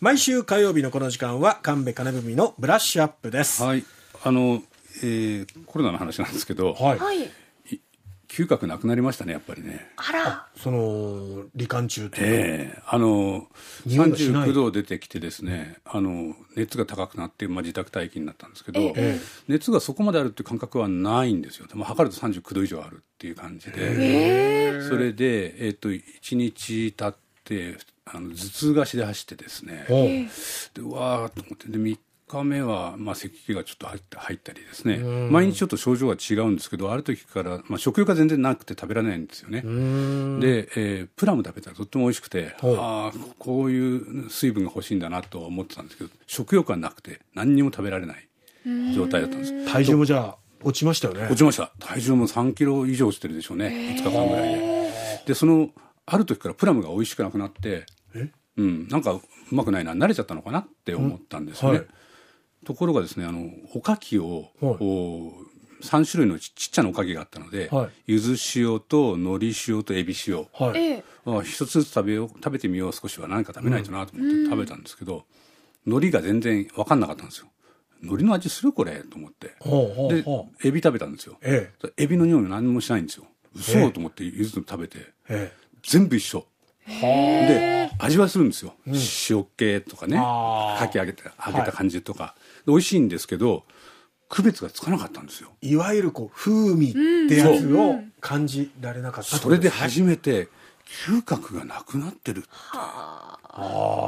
毎週火曜日のこの時間は神戸金文のブラッシュアップです。はい、あの、えーコロナの話なんですけど、はい。はい。嗅覚なくなりましたね、やっぱりね。あら。その、罹患中というか。ええあの、匂いがしない39度出てきてですね、あの、熱が高くなって、まあ、自宅待機になったんですけど、ええ熱がそこまであるっていう感覚はないんですよ。でも測ると39度以上あるっていう感じで、えそれで、えっ、と、1日経って、あの頭痛がしで走ってですね、でうわーと思って。で3日目は、まあ、咳気がちょっと入った入ったりですね。毎日ちょっと症状が違うんですけどある時から、まあ、食欲が全然なくて食べられないんですよね。で、えープラム食べたらとっても美味しくてああこういう水分が欲しいんだなと思ってたんですけど食欲がなくて何にも食べられない状態だったんです。体重もじゃあ、落ちましたよね。落ちました。体重も3キロ以上落ちてるでしょうね。5日間ぐらいで。でそのある時からプラムが美味しくなくなってえうん、なんかうまくないな慣れちゃったのかなって思ったんですよね、はい。ところがですねあのおかきを、はい。こう3種類のちちっちゃなおかきがあったので、はい。ゆず塩と海苔塩とエビ塩。はい。ええ。あ一つずつ食べよう食べてみよう少しは何か食べないとなと思って食べたんですけど、海苔が全然分かんなかったんですよ。海苔の味するこれ？と思って。で。エビ食べたんですよ。えエビの匂いも何もしないんですよ。嘘ええ。と思ってゆずの食べて。え。え。全部一緒で味はするんですよ、塩気とかね。かき揚げて揚げた感じとか、で美味しいんですけど区別がつかなかったんですよ。え。いわゆるこう、風味ってやつを感じられなかったってそれで初めて嗅覚がなくなってるあ。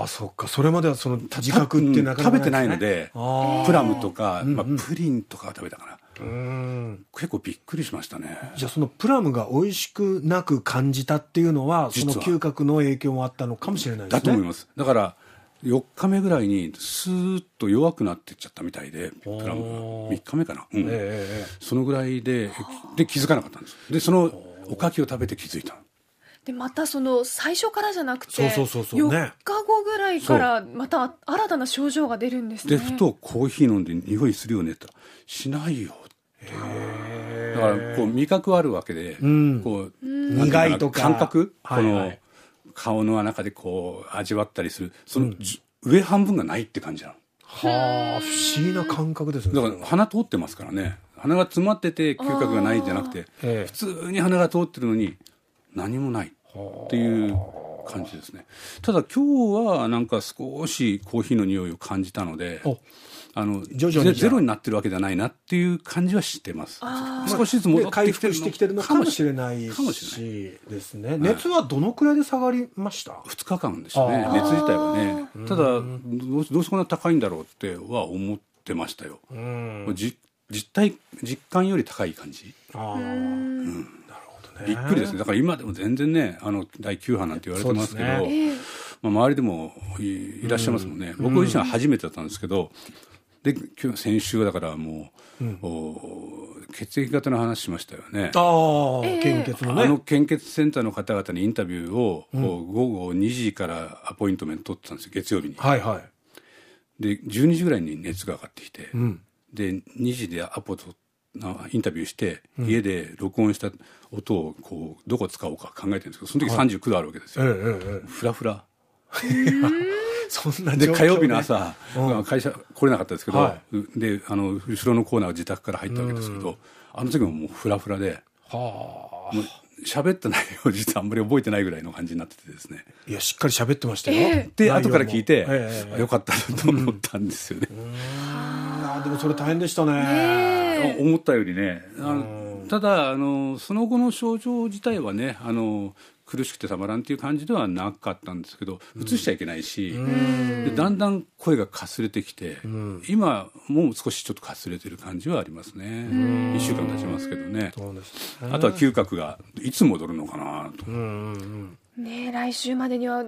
あ、そっか。それまではその自覚ってなかなか食べてないのであプラムとか、まあ、プリンとかは食べたかな。結構びっくりしましたね。じゃあそのプラムが美味しくなく感じたっていうのは、その嗅覚の影響もあったのかもしれないですね。だと思います。だから4日目ぐらいにスーッと弱くなってっちゃったみたいでプラムが。おー。3日目かな、うん。えええええ。そのぐらいでで気づかなかったんです。でそのおかきを食べて気づいたでまたその最初からじゃなくてそうそうそうそう。ね。4日後ぐらいからまた新たな症状が出るんですね。でふとコーヒー飲んで匂いするよねって言ったらしないよだからこう味覚はあるわけで、ん。こう苦いとか。感覚、はいはい。この顔の中でこう味わったりする。その、じ上半分がないって感じなの。はあ、不思議な感覚ですね。だから鼻通ってますからね。鼻が詰まってて嗅覚がないんじゃなくてええ。普通に鼻が通ってるのに何もないっていう感じですね。ただ今日はなんか少しコーヒーの匂いを感じたのでお。あの徐々にゼゼロになってるわけじゃないなっていう感じはしてます。少しずつ戻って回きてる復してきてるのかもしれないかもしれない。しですね。熱はどのくらいで下がりました？2日間でしたね熱自体はね。ただどうどうしてこんな高いんだろうっては思ってましたよ、実体実感より高い感じ。ああ、なるほどね。びっくりですね。だから今でも全然ねあの第9波なんて言われてますけどそうですまあ、周りでもいいらっしゃいますもんね、僕自身は初めてだったんですけどで今日先週はだからもう、お血液型の話しましたよね。ああ、献血のね。あの献血センターの方々にインタビューを、こう午後2時からアポイントメント取ってたんですよ月曜日に。はいはい。で12時ぐらいに熱が上がってきて、ん。で2時でアポとなインタビューして、家で録音した音をこうどこ使おうか考えてるんですけどその時39度あるわけですええよ、えええ。フラフラ。え。そんなで火曜日の朝、うん。会社来れなかったですけど、はであの後ろのコーナーは自宅から入ったわけですけど、あの時ももうフラフラではあ。喋った内容実はあんまり覚えてないぐらいの感じになっててですね。いや、しっかり喋ってましたよ。ええ。で後から聞いて、よかったなと思ったんですよね、ああ、でもそれ大変でしたね。え思ったよりね。あのただあのその後の症状自体はねあの苦しくてたまらんっていう感じではなかったんですけど映しちゃいけないし、でだんだん声がかすれてきて、今もう少しちょっとかすれてる感じはありますね。1週間経ちますけどね。ね。あとは嗅覚がいつ戻るのかなと、うんうんうん。ねえ来週までには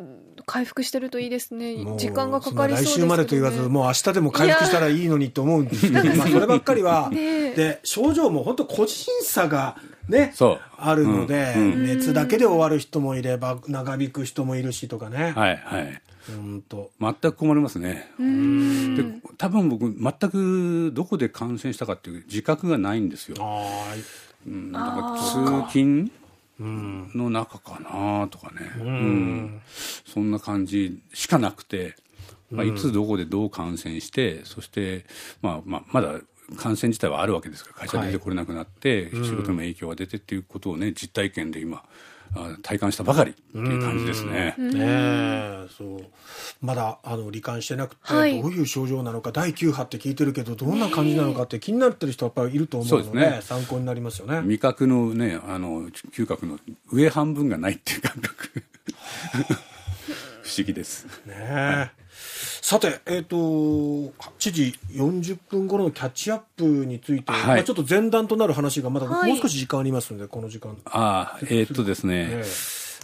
回復してるといいですね。時間がかかりそうですね、来週までと言わず、もう明日でも回復したらいいのにと思うんですけど、まあそればっかりは、で、症状も本当個人差がね、あるので、うん。うん。熱だけで終わる人もいれば、長引く人もいるしとかね。はいはい。うんと。全く困りますね。で多分僕全くどこで感染したかっていう自覚がないんですよ。あうんなんか通勤の中かなとかね、うん。そんな感じしかなくて。まあ、いつどこでどう感染して、そして、まあまあ、まだ感染自体はあるわけですから、会社出てこれなくなって、仕事にも影響が出てっていうことをね、実体験で今、あ体感したばかりっていう感じですね。ねえそう。まだあの罹患してなくて、はい。どういう症状なのか第9波って聞いてるけどどんな感じなのかって気になってる人はやっぱりいると思うのでそうですね。参考になりますよね。味覚のね、あの嗅覚の上半分がないっていう感覚、不思議です。ねえ。さて、えっと8時40分頃のキャッチアップについて、はい。まあ、ちょっと前段となる話がまだはい。もう少し時間ありますので、この時間。ああ、えーっとですね、え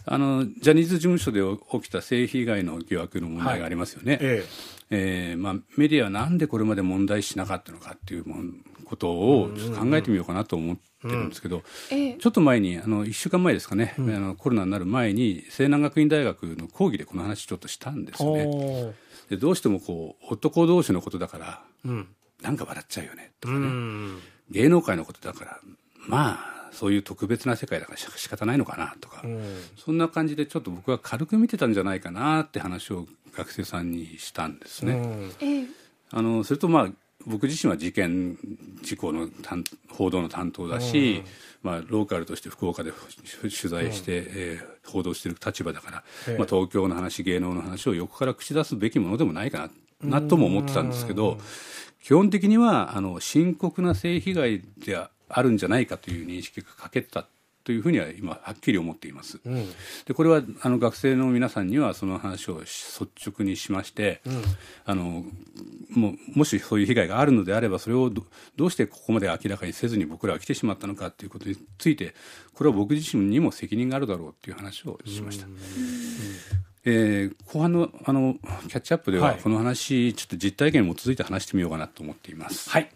あのジャニーズ事務所で起きた性被害の疑惑の問題がありますよね。ええ。ーまあ、メディアはなんでこれまで問題視しなかったのかっていうもんことを考えてみようかなと思ってるんですけど、ええ。ちょっと前にあの1週間前ですかね、あのコロナになる前に西南学院大学の講義でこの話ちょっとしたんですよね。でどうしてもこう男同士のことだからうん。なんか笑っちゃうよねとかうね、ん。芸能界のことだからまあそういう特別な世界だからし仕方ないのかなとか、うん。そんな感じでちょっと僕は軽く見てたんじゃないかなって話を学生さんにしたんですね。うん。ええあのそれとまあ僕自身は事件事故の担報道の担当だし、まあ、ローカルとして福岡で取材して、えー報道している立場だから、ええ。まあ、東京の話芸能の話を横から口出すべきものでもないかななとも思ってたんですけど基本的にはあの深刻な性被害であるんじゃないかという認識が欠けてたというふうには今はっきり思っています。うんでこれはあの学生の皆さんにはその話を率直にしまして、あのもうもしそういう被害があるのであればそれをどどうしてここまで明らかにせずに僕らは来てしまったのかということについてこれは僕自身にも責任があるだろうという話をしました。えー後半のあのキャッチアップでははいこの話、ちょっと実体験に基づいて話してみようかなと思っています。はい